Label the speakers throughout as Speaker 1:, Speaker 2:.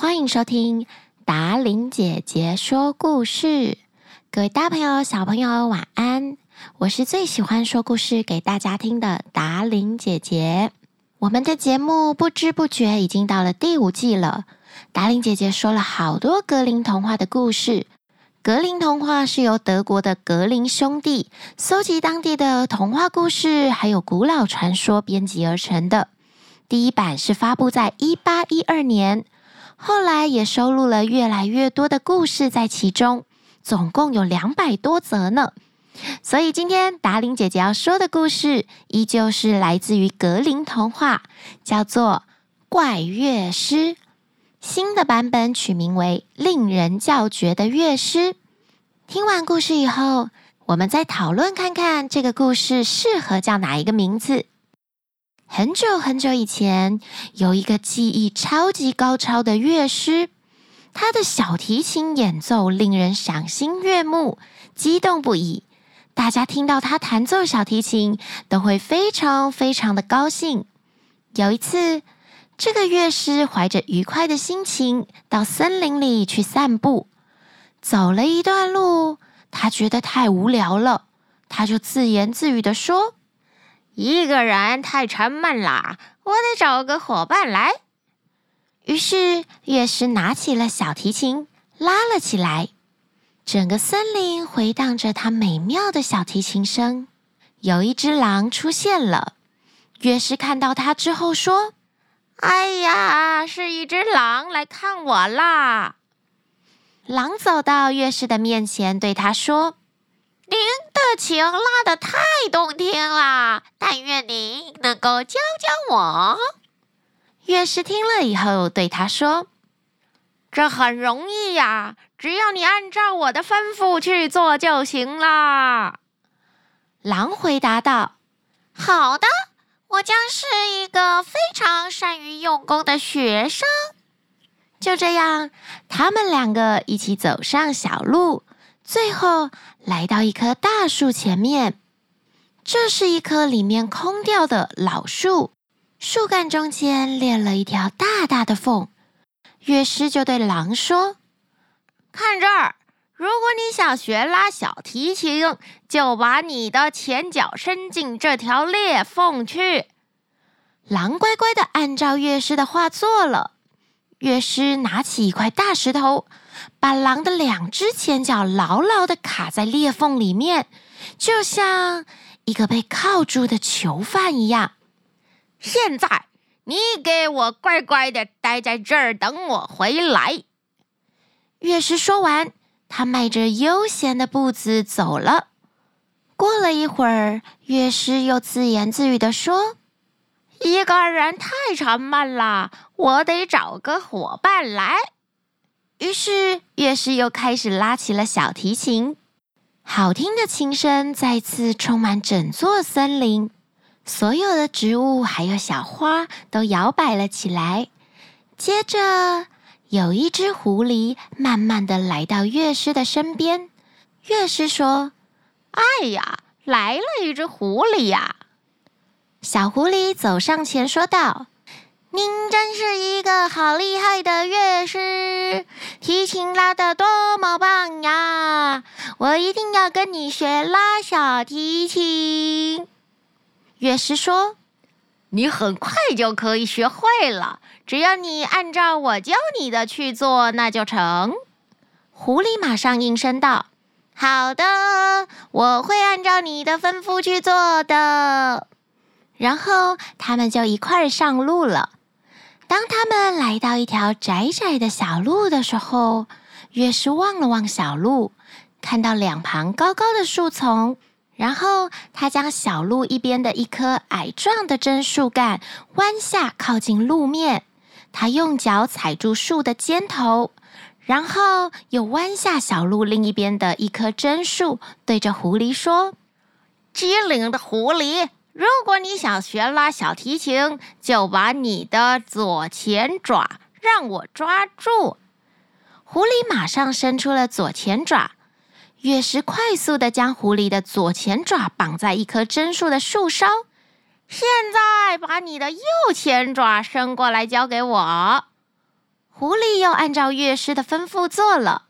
Speaker 1: 欢迎收听达伶姐姐说故事。各位大朋友、小朋友，晚安！我是最喜欢说故事给大家听的达伶姐姐。我们的节目不知不觉已经到了第五季了。达伶姐姐说了好多格林童话的故事。格林童话是由德国的格林兄弟搜集当地的童话故事，还有古老传说编辑而成的。第一版是发布在一八一二年，后来也收录了越来越多的故事在其中，总共有两百多则呢。所以今天达伶姐姐要说的故事，依旧是来自于格林童话，叫做《怪乐师》。新的版本取名为《令人叫绝的乐师》。听完故事以后，我们再讨论看看这个故事适合叫哪一个名字。很久很久以前，有一个技艺超级高超的乐师，他的小提琴演奏令人赏心悦目，激动不已。大家听到他弹奏小提琴，都会非常非常的高兴。有一次，这个乐师怀着愉快的心情到森林里去散步，走了一段路，他觉得太无聊了，他就自言自语地说：“一个人太沉闷啦，我得找个伙伴来。”于是乐师拿起了小提琴，拉了起来，整个森林回荡着他美妙的小提琴声。有一只狼出现了，乐师看到他之后说。哎呀，是一只狼来看我啦！狼走到乐师的面前，对他说：“的琴拉得太动听了，但愿您能够教教我。”乐师听了以后，对他说：“这很容易呀，只要你按照我的吩咐去做就行了。”狼回答道：“好的。”我将是一个非常善于用功的学生。就这样，他们两个一起走上小路，最后来到一棵大树前面。这是一棵里面空掉的老树，树干中间裂了一条大大的缝。乐师就对狼说：“看这儿。”如果你想学拉小提琴，就把你的前脚伸进这条裂缝去。狼乖乖的按照乐师的话做了。乐师拿起一块大石头，把狼的两只前脚牢牢地卡在裂缝里面，就像一个被铐住的囚犯一样。现在，你给我乖乖地待在这儿，等我回来。乐师说完。他迈着悠闲的步子走了。过了一会儿，乐师又自言自语地说：“一个人太沉闷了，我得找个伙伴来。”于是，乐师又开始拉起了小提琴。好听的琴声再次充满整座森林，所有的植物还有小花都摇摆了起来。接着，有一只狐狸慢慢地来到乐师的身边。乐师说：“哎呀，来了一只狐狸呀！”小狐狸走上前说道：“您真是一个好厉害的乐师，提琴拉得多么棒呀！我一定要跟你学拉小提琴。”乐师说：“你很快就可以学会了。”只要你按照我教你的去做，那就成。狐狸马上应声道：“好的，我会按照你的吩咐去做的。”然后他们就一块上路了。当他们来到一条窄窄的小路的时候，乐师望了望小路，看到两旁高高的树丛。然后，他将小路一边的一棵矮壮的针树干弯下，靠近路面。他用脚踩住树的尖头，然后又弯下小路另一边的一棵针树，对着狐狸说：“机灵的狐狸，如果你想学拉小提琴，就把你的左前爪让我抓住。”狐狸马上伸出了左前爪，乐师快速地将狐狸的左前爪绑在一棵针树的树梢。现在把你的右前爪伸过来，交给我。狐狸又按照乐师的吩咐做了。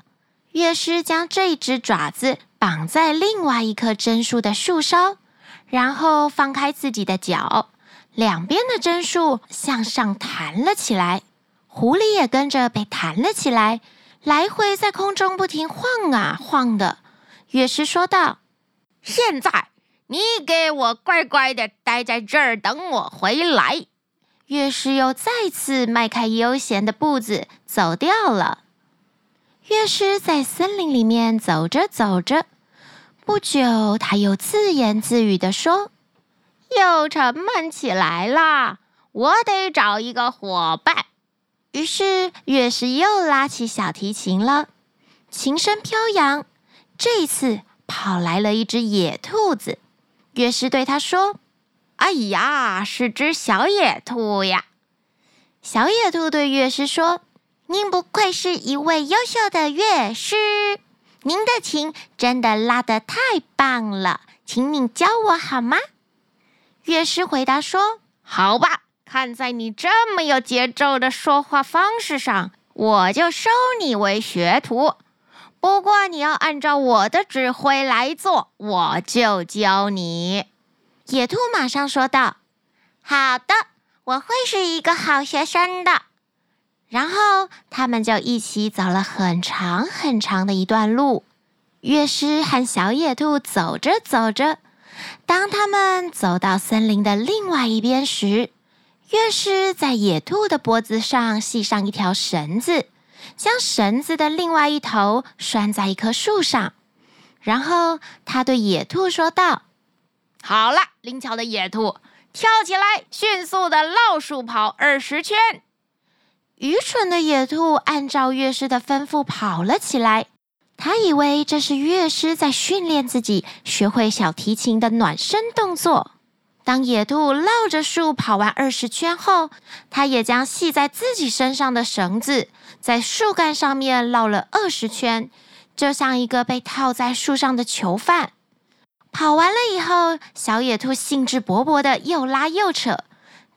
Speaker 1: 乐师将这只爪子绑在另外一棵针树的树梢，然后放开自己的脚，两边的针树向上弹了起来，狐狸也跟着被弹了起来，来回在空中不停晃啊晃的。乐师说道：“
Speaker 2: 现在你给我乖乖的待在这儿，等我回来。”
Speaker 1: 乐师又再次迈开悠闲的步子走掉了。乐师在森林里面走着走着，不久他又自言自语地说：“
Speaker 2: 又沉闷起来了，我得找一个伙伴。”
Speaker 1: 于是乐师又拉起小提琴了，琴声飘扬。这次跑来了一只野兔子，乐师对他说。
Speaker 2: 哎呀，是只小野兔呀！
Speaker 1: 小野兔对乐师说：“您不愧是一位优秀的乐师，您的琴真的拉得太棒了，请你教我好吗？”乐师回答说：“
Speaker 2: 好吧，看在你这么有节奏的说话方式上，我就收你为学徒。不过你要按照我的指挥来做，我就教你。”
Speaker 1: 野兔马上说道：“好的，我会是一个好学生的。”然后他们就一起走了很长很长的一段路。乐师和小野兔走着走着，当他们走到森林的另外一边时，乐师在野兔的脖子上系上一条绳子，将绳子的另外一头拴在一棵树上，然后他对野兔说道。
Speaker 2: 好了，灵巧的野兔，跳起来，迅速的绕树跑二十圈。
Speaker 1: 愚蠢的野兔按照乐师的吩咐跑了起来，他以为这是乐师在训练自己学会小提琴的暖身动作。当野兔绕着树跑完二十圈后，他也将系在自己身上的绳子在树干上面绕了二十圈，就像一个被套在树上的囚犯。跑完了以后，小野兔兴致勃勃的又拉又扯，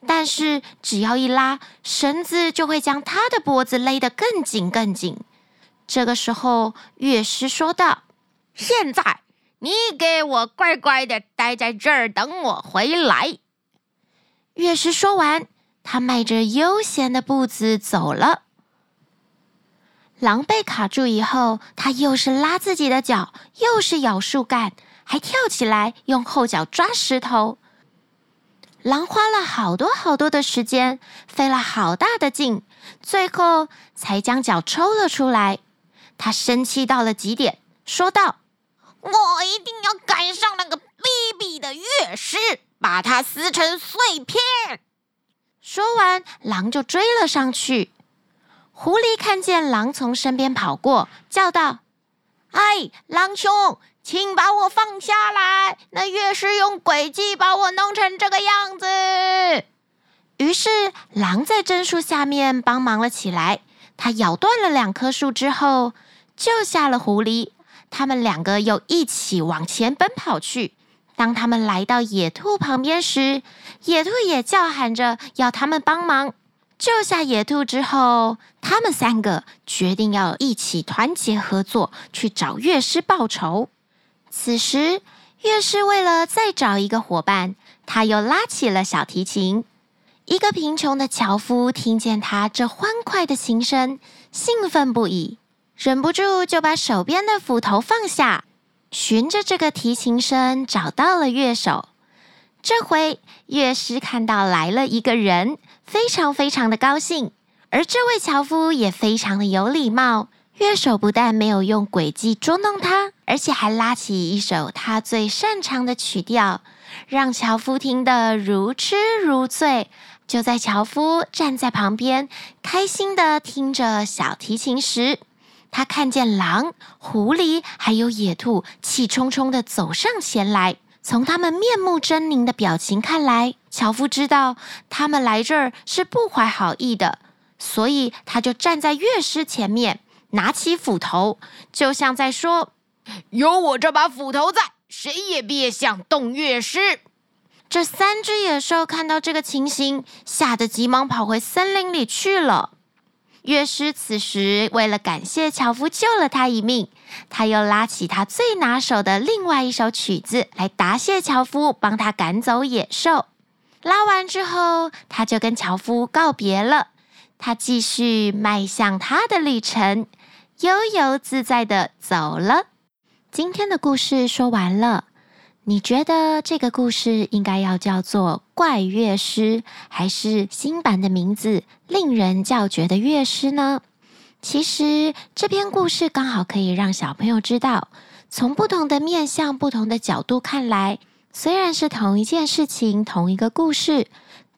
Speaker 1: 但是只要一拉，绳子就会将他的脖子勒得更紧更紧。这个时候，乐师说道：“
Speaker 2: 现在你给我乖乖的待在这儿，等我回来。”
Speaker 1: 乐师说完，他迈着悠闲的步子走了。狼被卡住以后，他又是拉自己的脚，又是咬树干。还跳起来，用后脚抓石头。狼花了好多好多的时间，费了好大的劲，最后才将脚抽了出来。他生气到了极点，说道：“
Speaker 2: 我一定要赶上那个卑鄙的乐师，把他撕成碎片。”
Speaker 1: 说完，狼就追了上去。狐狸看见狼从身边跑过，叫道：“哎，狼兄！”请把我放下来！那乐师用诡计把我弄成这个样子。于是狼在针树下面帮忙了起来。他咬断了两棵树之后，救下了狐狸。他们两个又一起往前奔跑去。当他们来到野兔旁边时，野兔也叫喊着要他们帮忙。救下野兔之后，他们三个决定要一起团结合作，去找乐师报仇。此时，乐师为了再找一个伙伴，他又拉起了小提琴。一个贫穷的樵夫听见他这欢快的琴声，兴奋不已，忍不住就把手边的斧头放下，循着这个提琴声找到了乐手。这回，乐师看到来了一个人，非常非常的高兴，而这位樵夫也非常的有礼貌。乐手不但没有用诡计捉弄他，而且还拉起一首他最擅长的曲调，让樵夫听得如痴如醉。就在樵夫站在旁边，开心地听着小提琴时，他看见狼、狐狸还有野兔气冲冲地走上前来。从他们面目狰狞的表情看来，樵夫知道他们来这儿是不怀好意的，所以他就站在乐师前面。拿起斧头，就像在说：“
Speaker 2: 有我这把斧头在，谁也别想动乐师。”
Speaker 1: 这三只野兽看到这个情形，吓得急忙跑回森林里去了。乐师此时为了感谢樵夫救了他一命，他又拉起他最拿手的另外一首曲子来答谢樵夫，帮他赶走野兽。拉完之后，他就跟樵夫告别了。他继续迈向他的旅程，悠游自在的走了。今天的故事说完了，你觉得这个故事应该要叫做《怪乐师》，还是新版的名字《令人叫绝的乐师》呢？其实这篇故事刚好可以让小朋友知道，从不同的面向、不同的角度看来。虽然是同一件事情，同一个故事，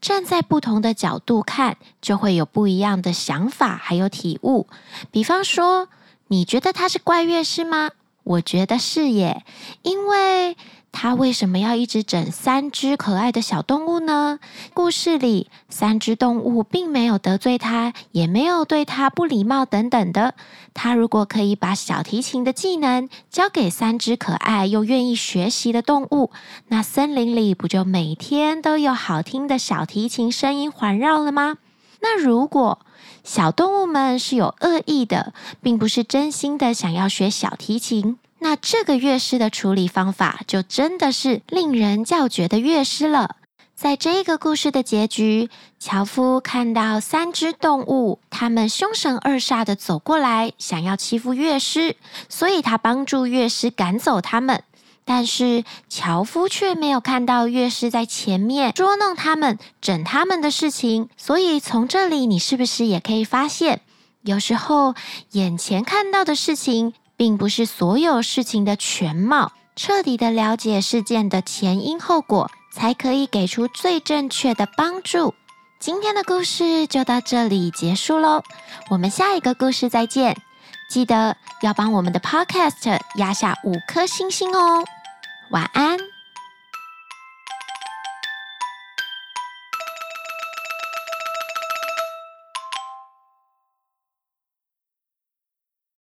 Speaker 1: 站在不同的角度看，就会有不一样的想法，还有体悟。比方说，你觉得他是怪乐师吗？我觉得是耶，因为。他为什么要一直整三只可爱的小动物呢？故事里，三只动物并没有得罪他，也没有对他不礼貌等等的。他如果可以把小提琴的技能交给三只可爱又愿意学习的动物，那森林里不就每天都有好听的小提琴声音环绕了吗？那如果小动物们是有恶意的，并不是真心的想要学小提琴。那这个乐师的处理方法就真的是令人叫绝的乐师了。在这个故事的结局，樵夫看到三只动物，他们凶神恶煞的走过来，想要欺负乐师，所以他帮助乐师赶走他们。但是樵夫却没有看到乐师在前面捉弄他们、整他们的事情。所以从这里，你是不是也可以发现，有时候眼前看到的事情，并不是所有事情的全貌，彻底的了解事件的前因后果，才可以给出最正确的帮助。今天的故事就到这里结束喽，我们下一个故事再见。记得要帮我们的 Podcast 压下五颗星星哦，晚安。